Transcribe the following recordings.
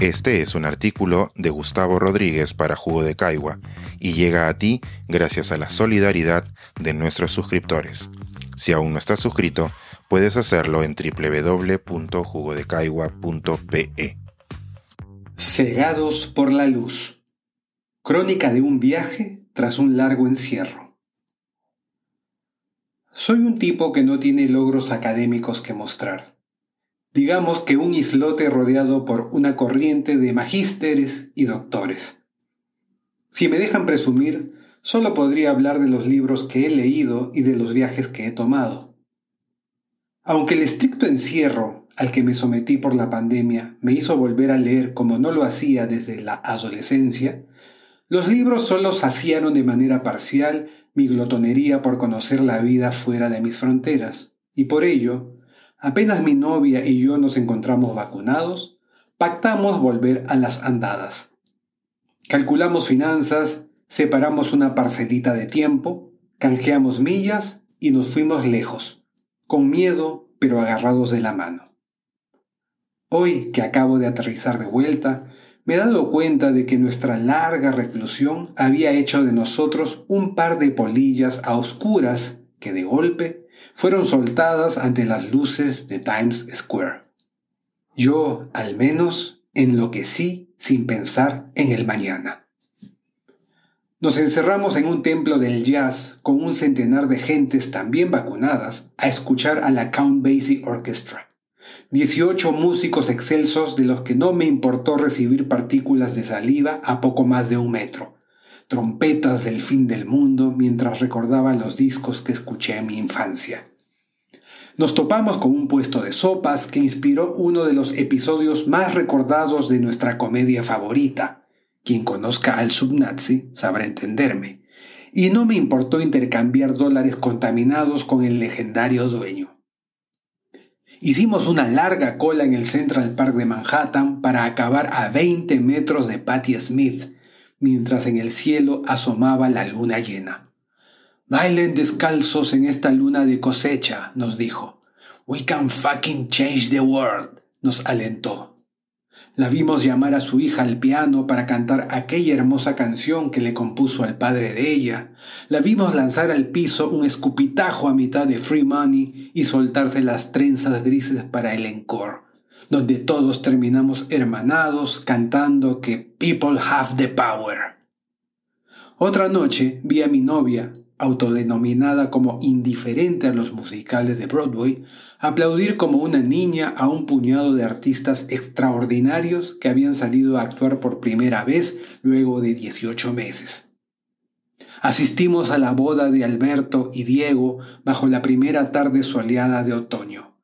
Este es un artículo de Gustavo Rodríguez para Jugo de Caigua y llega a ti gracias a la solidaridad de nuestros suscriptores. Si aún no estás suscrito, puedes hacerlo en www.jugodecaigua.pe. Cegados por la luz. Crónica de un viaje tras un largo encierro. Soy un tipo que no tiene logros académicos que mostrar. Digamos que un islote rodeado por una corriente de magísteres y doctores. Si me dejan presumir, solo podría hablar de los libros que he leído y de los viajes que he tomado. Aunque el estricto encierro al que me sometí por la pandemia me hizo volver a leer como no lo hacía desde la adolescencia, los libros solo saciaron de manera parcial mi glotonería por conocer la vida fuera de mis fronteras, y por ello, apenas mi novia y yo nos encontramos vacunados, pactamos volver a las andadas. Calculamos finanzas, separamos una parcelita de tiempo, canjeamos millas y nos fuimos lejos, con miedo pero agarrados de la mano. Hoy que acabo de aterrizar de vuelta, me he dado cuenta de que nuestra larga reclusión había hecho de nosotros un par de polillas a oscuras que de golpe fueron soltadas ante las luces de Times Square. Yo, al menos, enloquecí sin pensar en el mañana. Nos encerramos en un templo del jazz con un centenar de gentes también vacunadas a escuchar a la Count Basie Orchestra. 18 músicos excelsos de los que no me importó recibir partículas de saliva a poco más de un metro. Trompetas del fin del mundo mientras recordaba los discos que escuché en mi infancia. Nos topamos con un puesto de sopas que inspiró uno de los episodios más recordados de nuestra comedia favorita. Quien conozca al subnazi sabrá entenderme. Y no me importó intercambiar dólares contaminados con el legendario dueño. Hicimos una larga cola en el Central Park de Manhattan para acabar a 20 metros de Patti Smith, mientras en el cielo asomaba la luna llena. Bailen descalzos en esta luna de cosecha, nos dijo. We can fucking change the world, nos alentó. La vimos llamar a su hija al piano para cantar aquella hermosa canción que le compuso al padre de ella. La vimos lanzar al piso un escupitajo a mitad de Free Money y soltarse las trenzas grises para el encore, donde todos terminamos hermanados cantando que People have the power. Otra noche vi a mi novia, autodenominada como indiferente a los musicales de Broadway, aplaudir como una niña a un puñado de artistas extraordinarios que habían salido a actuar por primera vez luego de 18 meses. Asistimos a la boda de Alberto y Diego bajo la primera tarde soleada de otoño.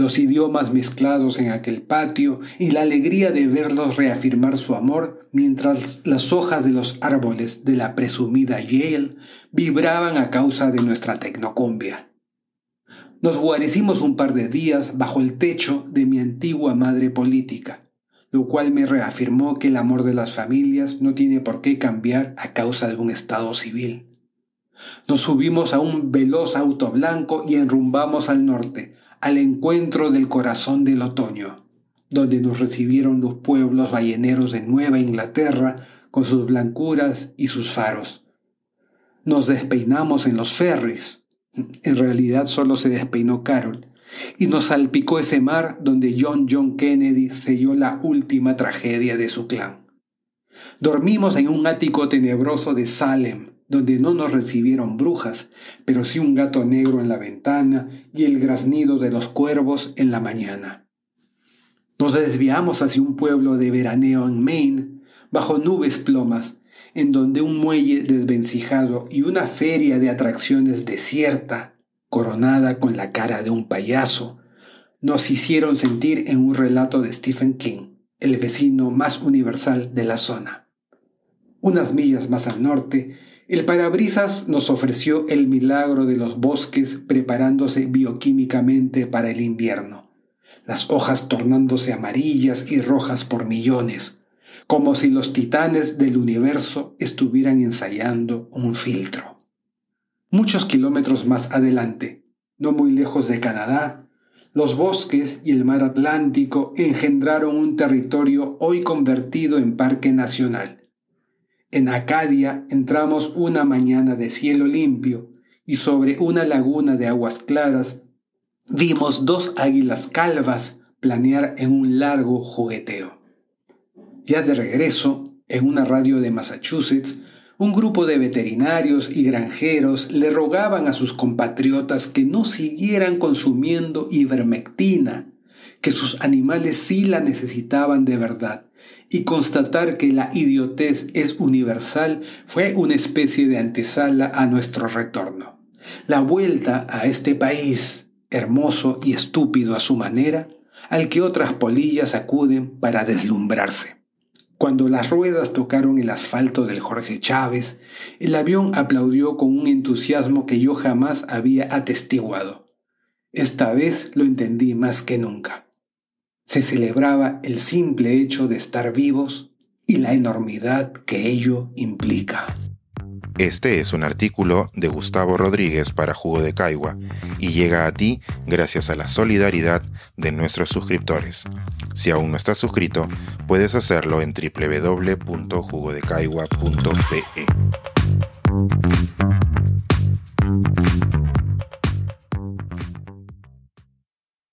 Los idiomas mezclados en aquel patio y la alegría de verlos reafirmar su amor mientras las hojas de los árboles de la presumida Yale vibraban a causa de nuestra tecnocumbia. Nos guarecimos un par de días bajo el techo de mi antigua madre política, lo cual me reafirmó que el amor de las familias no tiene por qué cambiar a causa de un estado civil. Nos subimos a un veloz auto blanco y enrumbamos al norte, al encuentro del corazón del otoño, donde nos recibieron los pueblos balleneros de Nueva Inglaterra con sus blancuras y sus faros. Nos despeinamos en los ferries, en realidad solo se despeinó Carol y nos salpicó ese mar donde John John Kennedy selló la última tragedia de su clan. Dormimos en un ático tenebroso de Salem, donde no nos recibieron brujas, pero sí un gato negro en la ventana y el graznido de los cuervos en la mañana. Nos desviamos hacia un pueblo de veraneo en Maine, bajo nubes plomas, en donde un muelle desvencijado y una feria de atracciones desierta, coronada con la cara de un payaso, nos hicieron sentir en un relato de Stephen King, el vecino más universal de la zona. Unas millas más al norte, el parabrisas nos ofreció el milagro de los bosques preparándose bioquímicamente para el invierno, las hojas tornándose amarillas y rojas por millones, como si los titanes del universo estuvieran ensayando un filtro. Muchos kilómetros más adelante, no muy lejos de Canadá, Los bosques y el mar Atlántico engendraron un territorio hoy convertido en parque nacional. En Acadia entramos una mañana de cielo limpio y sobre una laguna de aguas claras vimos dos águilas calvas planear en un largo jugueteo. Ya de regreso, en una radio de Massachusetts, un grupo de veterinarios y granjeros le rogaban a sus compatriotas que no siguieran consumiendo ivermectina, que sus animales sí la necesitaban de verdad, y constatar que la idiotez es universal fue una especie de antesala a nuestro retorno. La vuelta a este país, hermoso y estúpido a su manera, al que otras polillas acuden para deslumbrarse. Cuando las ruedas tocaron el asfalto del Jorge Chávez, el avión aplaudió con un entusiasmo que yo jamás había atestiguado. Esta vez lo entendí más que nunca. Se celebraba el simple hecho de estar vivos y la enormidad que ello implica. Este es un artículo de Gustavo Rodríguez para Jugo de Caigua y llega a ti gracias a la solidaridad de nuestros suscriptores. Si aún no estás suscrito, puedes hacerlo en www.jugodecaigua.pe.